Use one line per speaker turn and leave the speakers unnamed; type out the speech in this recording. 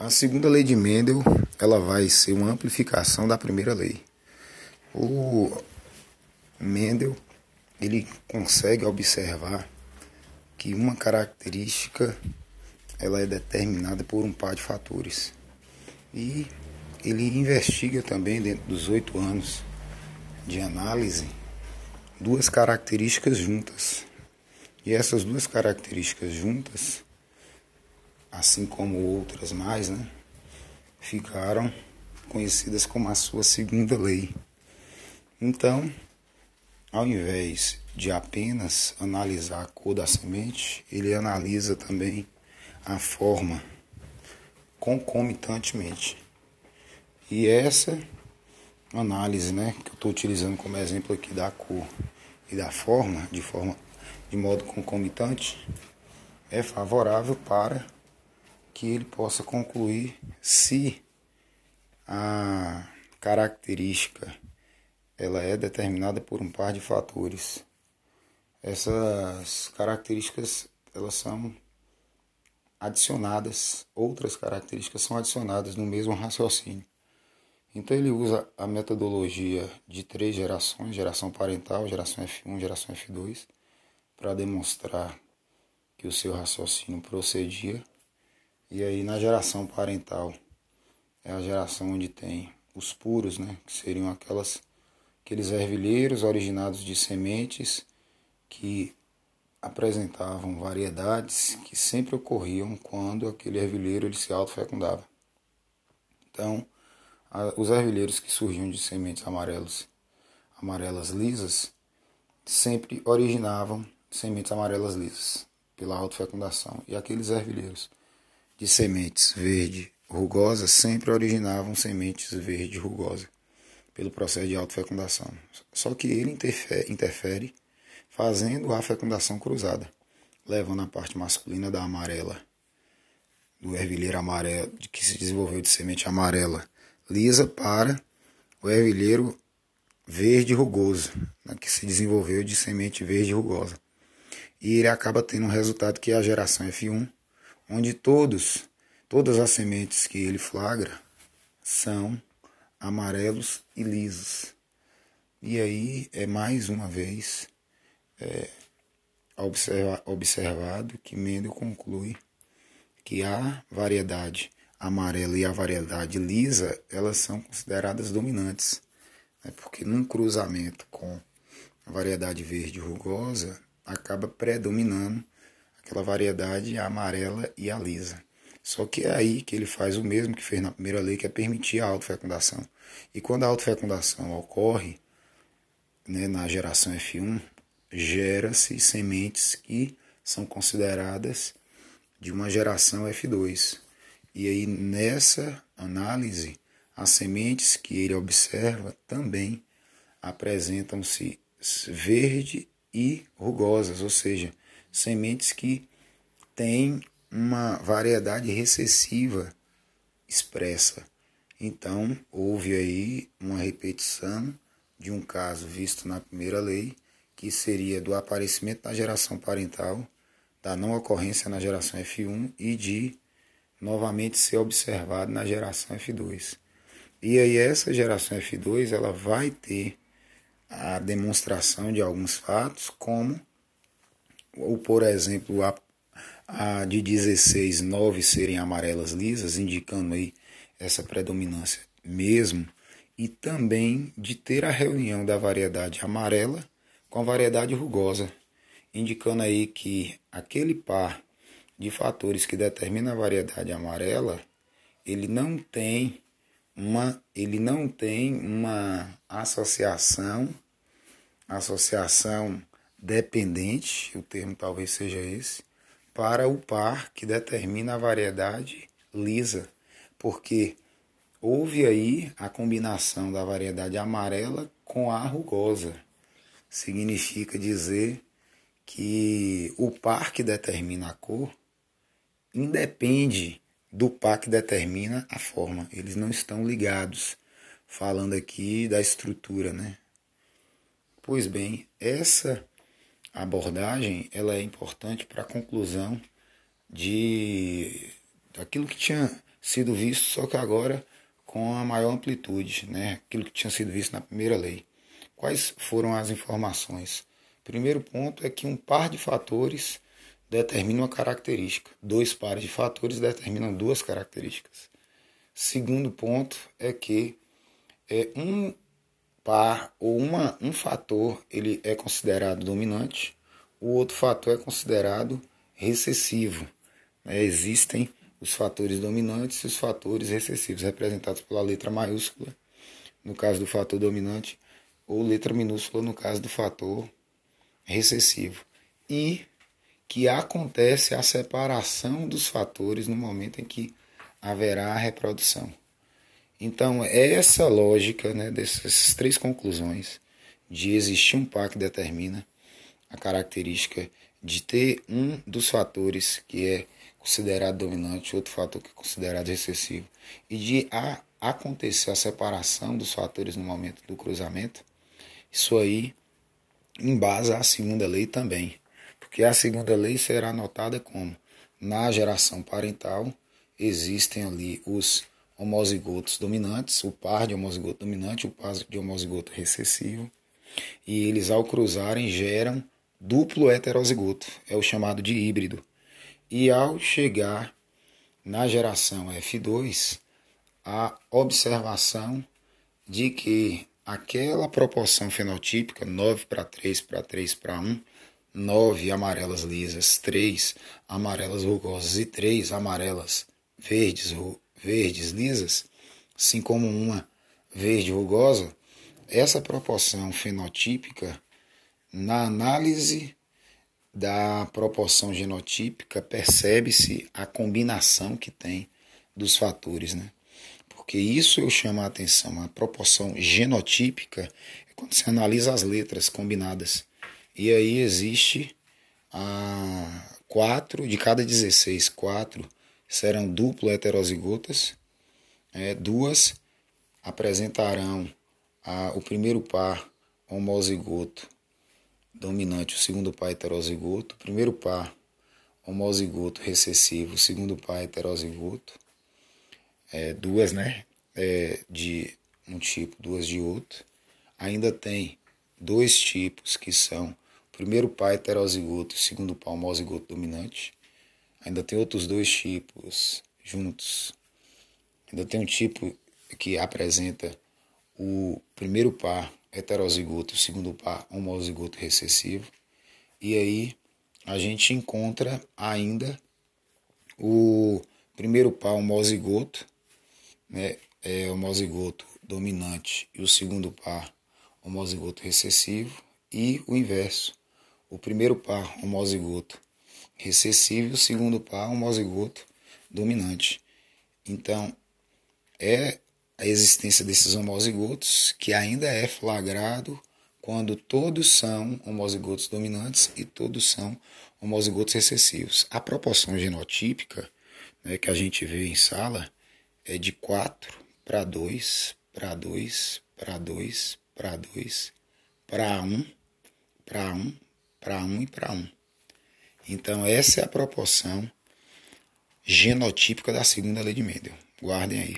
A segunda lei de Mendel, ela vai ser uma amplificação da primeira lei. O Mendel, ele consegue observar que uma característica ela é determinada por um par de fatores. E ele investiga também dentro dos oito anos de análise duas características juntas. E essas duas características juntas assim como outras mais, né, ficaram conhecidas como a sua segunda lei. Então, ao invés de apenas analisar a cor da semente, ele analisa também a forma concomitantemente. E essa análise, né, que eu estou utilizando como exemplo aqui da cor e da forma, de forma de modo concomitante, é favorável para que ele possa concluir se a característica ela é determinada por um par de fatores. Essas características elas são adicionadas, outras características são adicionadas no mesmo raciocínio. Então ele usa a metodologia de três gerações, geração parental, geração F1, geração F2, para demonstrar que o seu raciocínio procedia e aí na geração parental é a geração onde tem os puros, né, que seriam aquelas aqueles ervilheiros originados de sementes que apresentavam variedades que sempre ocorriam quando aquele ervilheiro ele se autofecundava. Então, a, os ervilheiros que surgiam de sementes amarelas, amarelas lisas, sempre originavam sementes amarelas lisas pela autofecundação. E aqueles ervilheiros de sementes verde rugosa sempre originavam sementes verde rugosa pelo processo de autofecundação. Só que ele interfere, interfere fazendo a fecundação cruzada, levando a parte masculina da amarela, do ervilheiro amarelo, que se desenvolveu de semente amarela lisa para o ervilheiro verde rugoso, né, que se desenvolveu de semente verde rugosa. E ele acaba tendo um resultado que é a geração F1, onde todos, todas as sementes que ele flagra são amarelos e lisos. E aí é mais uma vez é, observa, observado que Mendel conclui que a variedade amarela e a variedade lisa elas são consideradas dominantes, né, porque num cruzamento com a variedade verde rugosa acaba predominando aquela variedade amarela e a lisa. Só que é aí que ele faz o mesmo que fez na primeira lei, que é permitir a autofecundação. E quando a autofecundação ocorre, né, na geração F1, gera-se sementes que são consideradas de uma geração F2. E aí nessa análise, as sementes que ele observa também apresentam-se verde e rugosas, ou seja, sementes que têm uma variedade recessiva expressa. Então, houve aí uma repetição de um caso visto na primeira lei, que seria do aparecimento na geração parental, da não ocorrência na geração F1 e de novamente ser observado na geração F2. E aí essa geração F2 ela vai ter a demonstração de alguns fatos, como ou por exemplo a, a de 16, 9 serem amarelas lisas, indicando aí essa predominância mesmo, e também de ter a reunião da variedade amarela com a variedade rugosa, indicando aí que aquele par de fatores que determina a variedade amarela, ele não tem uma ele não tem uma associação associação dependente, o termo talvez seja esse, para o par que determina a variedade lisa, porque houve aí a combinação da variedade amarela com a rugosa. Significa dizer que o par que determina a cor independe do par que determina a forma. Eles não estão ligados. Falando aqui da estrutura, né? Pois bem, essa abordagem ela é importante para a conclusão de daquilo que tinha sido visto, só que agora com a maior amplitude, né? aquilo que tinha sido visto na primeira lei. Quais foram as informações? Primeiro ponto é que um par de fatores determina uma característica, dois pares de fatores determinam duas características. Segundo ponto é que é, um par ou uma, um fator ele é considerado dominante, o outro fator é considerado recessivo. É, existem os fatores dominantes e os fatores recessivos, representados pela letra maiúscula, no caso do fator dominante, ou letra minúscula, no caso do fator recessivo. E que acontece a separação dos fatores no momento em que haverá a reprodução. Então, é essa lógica né, dessas três conclusões de existir um par que determina a característica de ter um dos fatores que é considerado dominante, outro fator que é considerado recessivo, e de a, acontecer a separação dos fatores no momento do cruzamento, isso aí embasa a segunda lei também, porque a segunda lei será anotada como na geração parental existem ali os homozigotos dominantes, o par de homozigoto dominante, o par de homozigoto recessivo, e eles ao cruzarem geram duplo heterozigoto, é o chamado de híbrido. E ao chegar na geração F2, a observação de que aquela proporção fenotípica, 9 para 3 para 3 para 1, 9 amarelas lisas, 3 amarelas rugosas e 3 amarelas verdes, verdes lisas, assim como uma verde rugosa, essa proporção fenotípica, na análise da proporção genotípica, percebe-se a combinação que tem dos fatores, né? Porque isso eu chamo a atenção, a proporção genotípica é quando você analisa as letras combinadas. E aí existe a quatro de cada 16, quatro serão duplo heterozigotas, é, duas apresentarão a, o primeiro par homozigoto dominante, o segundo par heterozigoto, o primeiro par homozigoto recessivo, o segundo par heterozigoto, é, duas né, é, de um tipo, duas de outro. Ainda tem dois tipos que são o primeiro par heterozigoto e o segundo par homozigoto dominante. Ainda tem outros dois tipos juntos. Ainda tem um tipo que apresenta o primeiro par heterozigoto, o segundo par homozigoto recessivo. E aí a gente encontra ainda o primeiro par homozigoto, né, é homozigoto dominante e o segundo par homozigoto recessivo e o inverso. O primeiro par homozigoto recessivo e o segundo par homozigoto dominante. Então, é a existência desses homozigotos que ainda é flagrado quando todos são homozigotos dominantes e todos são homozigotos recessivos. A proporção genotípica né, que a gente vê em sala é de 4 para 2, para 2, para 2, para 2, para 1, para 1, para 1 e para 1. Então, essa é a proporção genotípica da segunda lei de Mendel. Guardem aí.